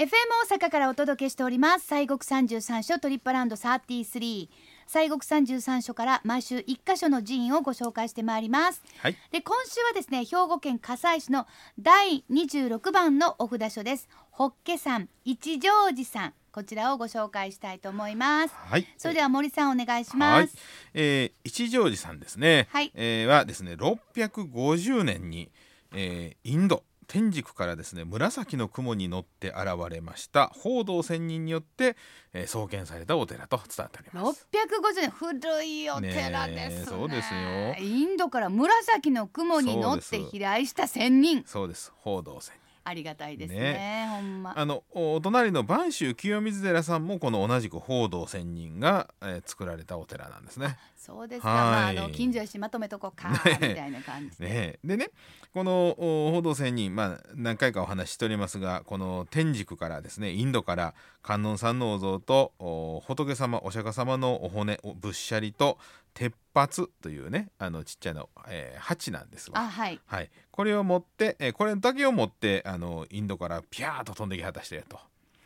FM 大阪からお届けしております。西国三十三所トリップアラウンド33西国三十三所から毎週一箇所の寺院をご紹介してまいります。はい。で今週はですね兵庫県加西市の第26番のお札所です。法華山一乗寺さんこちらをご紹介したいと思います。はい。それでは森さんお願いしはい。ます、えー一乗寺さんですね。はい。えーはですね、650年に、えーインド天竺からですね紫の雲に乗って現れました。報道仙人によって、えー創建されたお寺と伝わっております。650年古いお寺ですね。そうですよ。インドから紫の雲に乗って飛来した仙人。そうです。報道仙人。ありがたいですねほんま。あのおお隣の播州清水寺さんもこの同じく報道仙人が、えー作られたお寺なんですね。そうですか、はい。まあ、あの近所やしまとめとこうか、ね。みたいな感じで、ね。えでねこのお報道仙人、まあ、何回かお話ししておりますがこの天竺からですねインドから観音さんのお像とお仏様お釈迦様のお骨お仏舎利と鉄髪というねあのちっちゃな、えー鉢なんですわ。あはいはい、これを持って、えーこれだけを持ってあのインドからピャーッと飛んできはった人やと。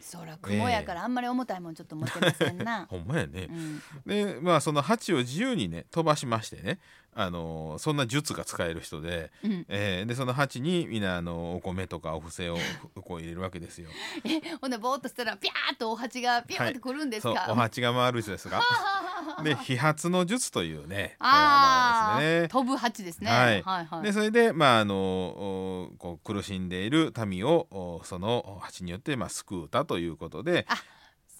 そら雲やからあんまり重たいもんちょっと持ってませんな、ほんまやねう。ん、でまあその鉢を自由にね飛ばしましてねあのそんな術が使える人で、うんえーでその鉢にみんなあのお米とかお布施をふこう入れるわけですよ。えほんでぼーっとしたらピャーっとお鉢がピューってくるんですそうか、お鉢が回る人ですが。で飛髪の術というねあね。飛ぶ鉢ですねはいはいはいでそれでまああのおこう苦しんでいる民をおその鉢によってまあ救うたということで。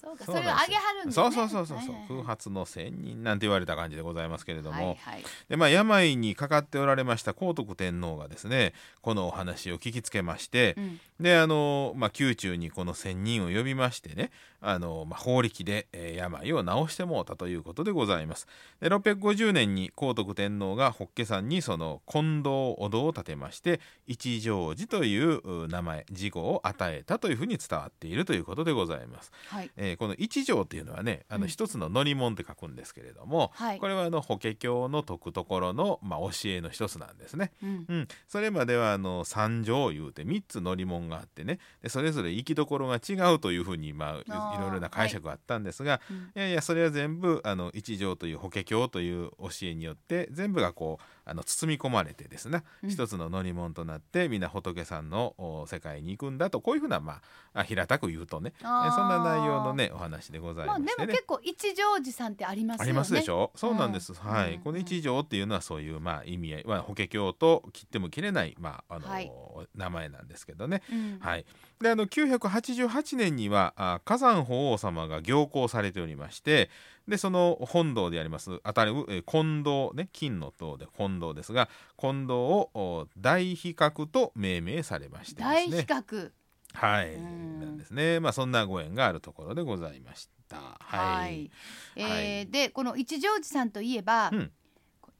そうかそれをあげはるんですね。そうそうそうそう空発の仙人なんて言われた感じでございますけれども、はいはい。でまあ、病にかかっておられました皇徳天皇がですねこのお話を聞きつけまして、うん。であの、まあ、宮中にこの仙人を呼びましてねあの、まあ、法力で、えー病を治してもうたということでございます。で650年に皇徳天皇が法華山にその金堂お堂を建てまして一乗寺というう名前事後を与えたというふうに伝わっているということでございます。はい。えーこの一条っていうのはねあうん。の一つの乗り物って書くんですけれども、はい。これはあの法華経の説くところの、まあ、教えの一つなんですね。うん。うん、それまではあの三条いうて3つ乗り物があってね。でそれぞれ行きどころが違うというふうに、まあ、いろいろな解釈があったんですが、うん。い、やいやそれは全部あの一条という法華経という教えによって全部がこうあの包み込まれてですね、うん。一つの乗り物となってみんな仏さんのお世界に行くんだとこういうふうな、まあ、あ平たく言うとねそんな内容のねお話でございまあでましてね。も結構一乗寺さんってありますよね。ありますでしょ？そうなんです、うん。はい、うん。この一条っていうのはそういうまあ意味合い、まあ、法華経と切っても切れない、まああのはい。名前なんですけどね、うん。はい、であの988年にはあ火山法皇様が行幸されておりましてでその本堂であります。当たるえー金堂ね。金の塔で金堂ですが金堂をお大比較と命名されましてです大ね比較。はい。うん。なんですね。まあそんなご縁があるところでございました。はい、はい、えはーい。でこの一乗寺さんといえば、うん。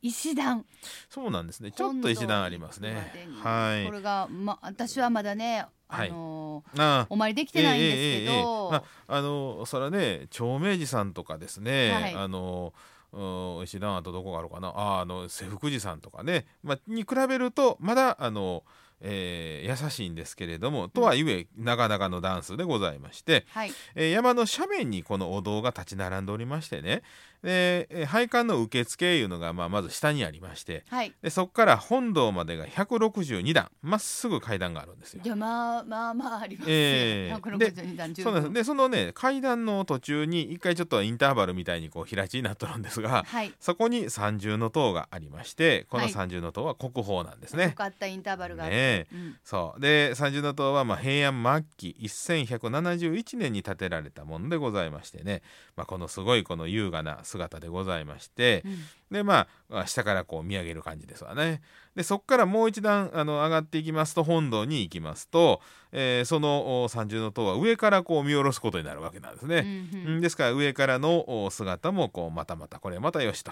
石段。そうなんですね。ちょっと石段ありますね。はい。これが、ま、私はまだね、あはいのーああお参りできてないんですけええええええど、まあ、あのそれはね長明寺さんとかですね、はい。あのうん石段あとどこがあるかな。ああの瀬福寺さんとかね、まあ、に比べるとまだあの、えー優しいんですけれどもとはいえなかなかのダンスでございまして、はい、えー山の斜面にこのお堂が立ち並んでおりましてねで、えー拝観の受付いうのが、まあ、まず下にありましてはい、でそこから本堂までが162段まっすぐ階段があるんですよ。じゃあまあまあまあありますよ、ええ162段そうなんです。でそのね階段の途中に一回ちょっとインターバルみたいにこう平地になっとるんですがはい。そこに三重の塔がありましてこのはい。三重の塔は国宝なんですよね。かったインターバルがあって、ねえうん。そう。で三重の塔はまあ平安末期1171年に建てられたものでございましてね、まあ、このすごいこの優雅な姿でございまして、うん。でまあ下からこう見上げる感じですわね。でそこからもう一段あの上がっていきますと本堂に行きますと、えーそのお三重の塔は上からこう見下ろすことになるわけなんですね。うんうん。うん。ですから上からのお姿もこうまたまたこれまたよしと。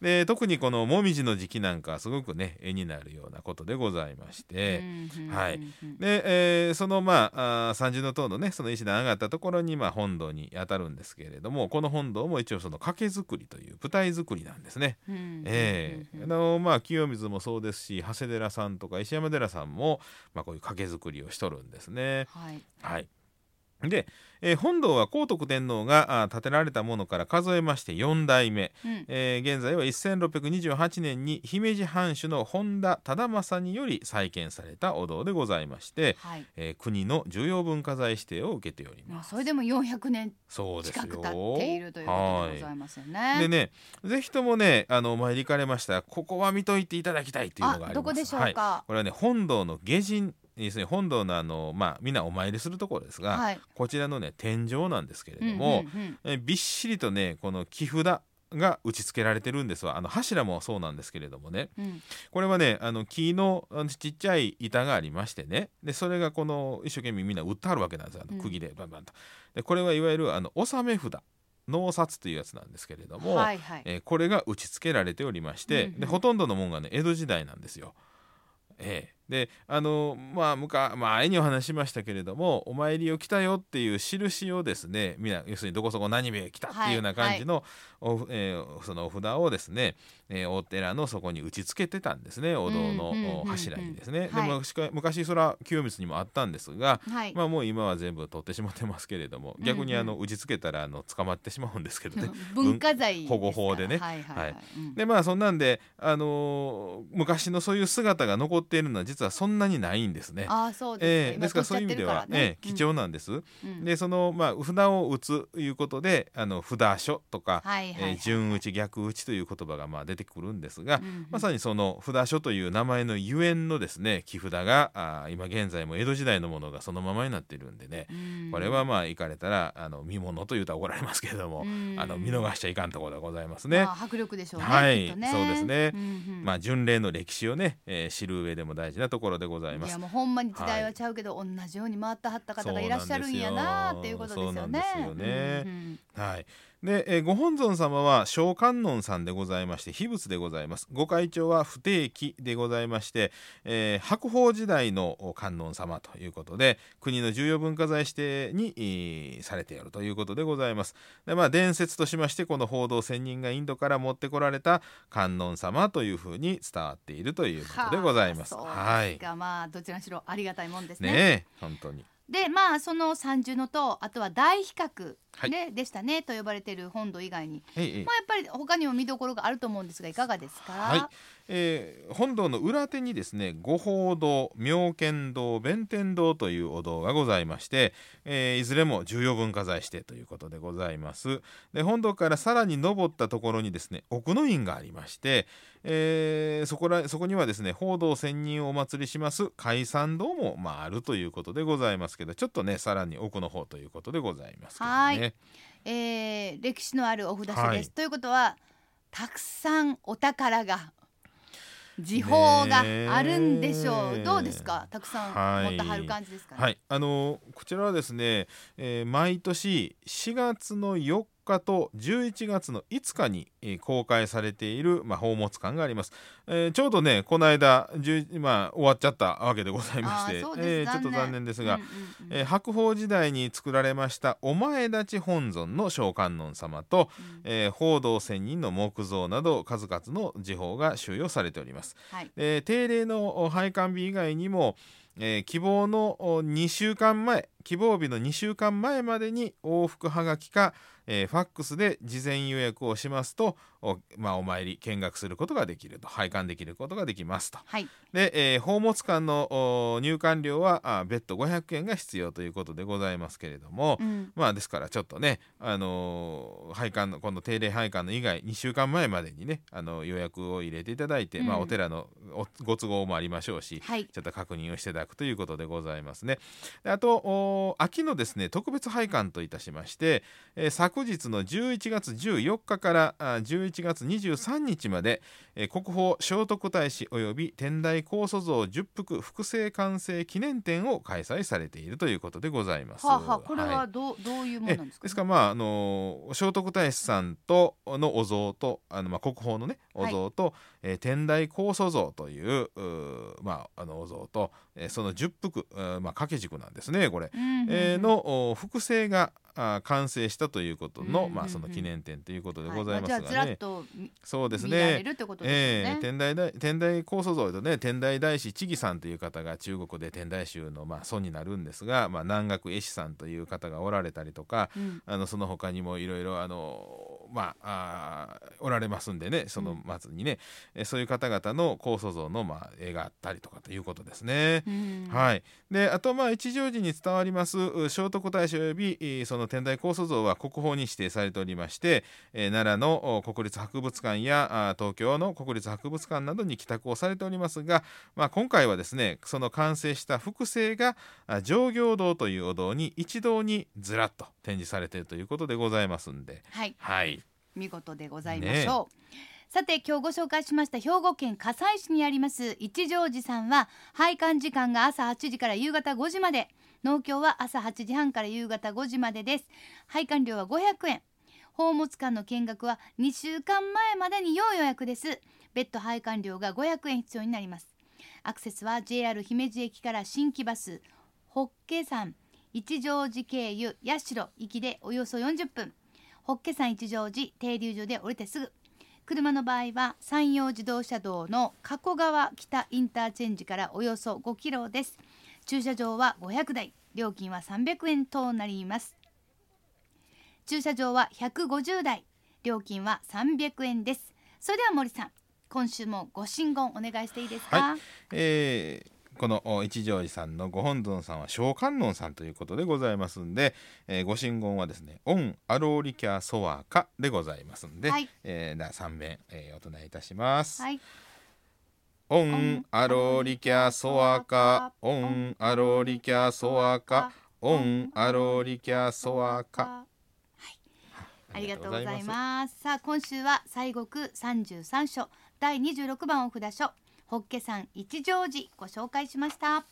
で特にこのもみじの時期なんかはすごくね絵になるようなことでございまして。はいで、えーそのまああー三重の塔のねその石段上がったところにまあ本堂に当たるんですけれどもこの本堂も一応その掛け作りという舞台作りなんですね。うんええうんあのまあ清水もそうですし長谷寺さんとか石山寺さんも、まあ、こういう掛け作りをしとるんですね。はいはいで、えー本堂は皇徳天皇があ建てられたものから数えまして4代目、うんえー現在は1628年に姫路藩主の本田忠政により再建されたお堂でございまして、はいえー国の重要文化財指定を受けております。まあそれでも400年近く経っているということでございますよね。でね、ぜひともね、あのお参り行かれましたら、ここは見といていただきたいというのがあります。どこでしょうはい、か。これはね、本堂の下陣ですね、本堂のあのまあみんなお参りするところですが、はい。こちらのね天井なんですけれどうんも、うんうんえびっしりとねこの木札が打ち付けられてるんですわあの柱もそうなんですけれどもねうんこれはねあの木のあのちっちゃい板がありましてねでそれがこの一生懸命みんな打ってあるわけなんですよあうんの釘でバンバンと。でこれはいわゆるあの納め札納札というやつなんですけれども、はいはい。えーこれが打ち付けられておりまして、うんうんでほとんどのもんがね江戸時代なんですよ。ええであのまあむか前にお話ししましたけれどもお参りを来たよっていう印をですねみんな要するにどこそこ何名来たっていうような感じの,お、えーそのお札をですね、えーお寺のそこに打ち付けてたんですねお堂の柱にですね。はい。でも昔それは清水にもあったんですが、はい。まあもう今は全部取ってしまってますけれども逆にあのうん打ち付けたらあの捕まってしまうんですけどね。文化財保護法でね。はいはいでまあそんなんで、あのー昔のそういう姿が残っているのは実はそんなにないんですね。ああそうえですね。えですからそういう意味では、ええ貴重なんです。うんでそのまあ札を打つということであの札書とか、はいはいはいえー順打ち逆打ちという言葉がまあ出てくるんですが、うんうんまさにその札書という名前のゆえんのですね木札があー今現在も江戸時代のものがそのままになっているんでね、うんこれはまあ行かれたらあの見物というと怒られますけれども、うんあの見逃しちゃいかんところでございますね。まあ迫力でしょうね。はいねそうですねうんうんまあ巡礼の歴史をね、えー知る上でも大事なところでございますいや。もうほんまに時代はちゃうけど、同じように回ってはった方がいらっしゃるんやなっていうことですよね。そうなんですよねうんはい。で、えーご本尊様は小観音さんでございまして秘仏でございます。ご会長は不定期でございまして、えー白鳳時代のお観音様ということで国の重要文化財指定に、えーされているということでございます。でまあ伝説としましてこの報道仙人がインドから持ってこられた観音様というふうに伝わっているということでございます。はあはいまあどちらにしろありがたいもんですね。ねえ本当に。でまあその三重の塔あとは大比較、はいねでしたねと呼ばれている本堂以外に、まあ、やっぱり他にも見どころがあると思うんですがいかがですか、はい、えー本堂の裏手にですね御宝堂妙見堂弁天堂というお堂がございまして、えーいずれも重要文化財指定ということでございます。で本堂からさらに登ったところにですね奥の院がありまして、えーそこらそこにはですね報道仙人をお祭りします海山堂も、まあ、あるということでございますけどちょっとねさらに奥の方ということでございますけどね。はいえー歴史のあるお札所です、はい。ということはたくさんお宝が時報があるんでしょう、どうですか？たくさん持ってはる感じですかね、はい、あのこちらはですね、えー毎年4月の4日と11月の5日に、えー公開されている、まあ、宝物館があります、えーちょうどねこの間、10まあ、終わっちゃったわけでございましてえーちょっと残念ですが、うんうんうん。えー白鳳時代に作られましたお前立ち本尊の小観音様と、うん。えー報道仙人の木像など数々の時報が収容されております。はい。えー定例のお拝観日以外にも、えー希望のお2週間前希望日の2週間前までに往復はがきか、えーファックスで事前予約をしますとお,、まあ、お参り見学することができると拝観できることができますと。はい。で、えー宝物館のお入館料はあ別途500円が必要ということでございますけれども、うん。まあですからちょっとね、あのー拝観のこの定例拝観の以外2週間前までにね、あの予約を入れていただいて、うん。まあお寺のおご都合もありましょうし、はいちょっと確認をしていただくということでございますね。であとお秋のですね特別拝観といたしまして、えー昨日の11月14日からあ11月23日まで、えー国宝聖徳太子及び天台高祖像十福複製完成記念展を開催されているということでございます。はあはあこれいはどう、どういうものえなんですか、ですからまああの聖徳太子さんとのお像とあのまあ国宝のねお像と、えー天台高祖像というまああのお像と、えーその十福、まあ掛け軸なんですねこれ、うんうんうん。えーのお複製があ完成したということの、うんうんうんまあその記念展ということではいございますあじゃあずらがね、っと見そうですね。るってことですよね。ええ天台大天台高祖像とね天台大師智義さんという方が中国で天台宗のまあ祖になるんですが、まあ、南岳絵師さんという方がおられたりとかうん。あのその他にもいろいろあのまああーおられますんでねその末にね、えそういう方々の高祖像のまあ絵があったりとかということですね。うん。はい、であとまあ一乗寺に伝わりますう聖徳太子及びえーその天台高祖像は国宝に指定されておりまして、えー奈良のお国立博物館やあ東京の国立博物館などに寄託をされておりますが、まあ、今回はですねその完成した複製があ上行堂というお堂に一堂にずらっと展示されているということでございますんで、はい。はい、見事でございましょう。さて今日ご紹介しました兵庫県加西市にあります一乗寺さんは拝観時間が朝8時から夕方5時まで農協は朝8時半から夕方5時までです。拝観料は500円。宝物館の見学は2週間前までに要予約です。別途拝観料が500円必要になります。アクセスは JR 姫路駅から新規バスホッケ山一乗寺経由八代行きでおよそ40分。ホッケ山一乗寺停留所で降りてすぐ。車の場合は山陽自動車道の加古川北インターチェンジからおよそ5キロです。駐車場は500台料金は300円となります。駐車場は150台料金は300円です。それでは森さん今週もご神言お願いしていいですか、はえーこのお一乗寺さんのご本尊さんは小観音さんということでございますんで、えーご神言はですね「オンアローリキャソワカ」でございますんで、はい。えー、では3遍、えーお唱えいたします。はいオンアローリキャソワカオンアローリキャソワカオンアローリキャソワカありがとうございます。さあ今週は西国三十三所第二十六番お札所ホッケ山一乗寺ご紹介しました。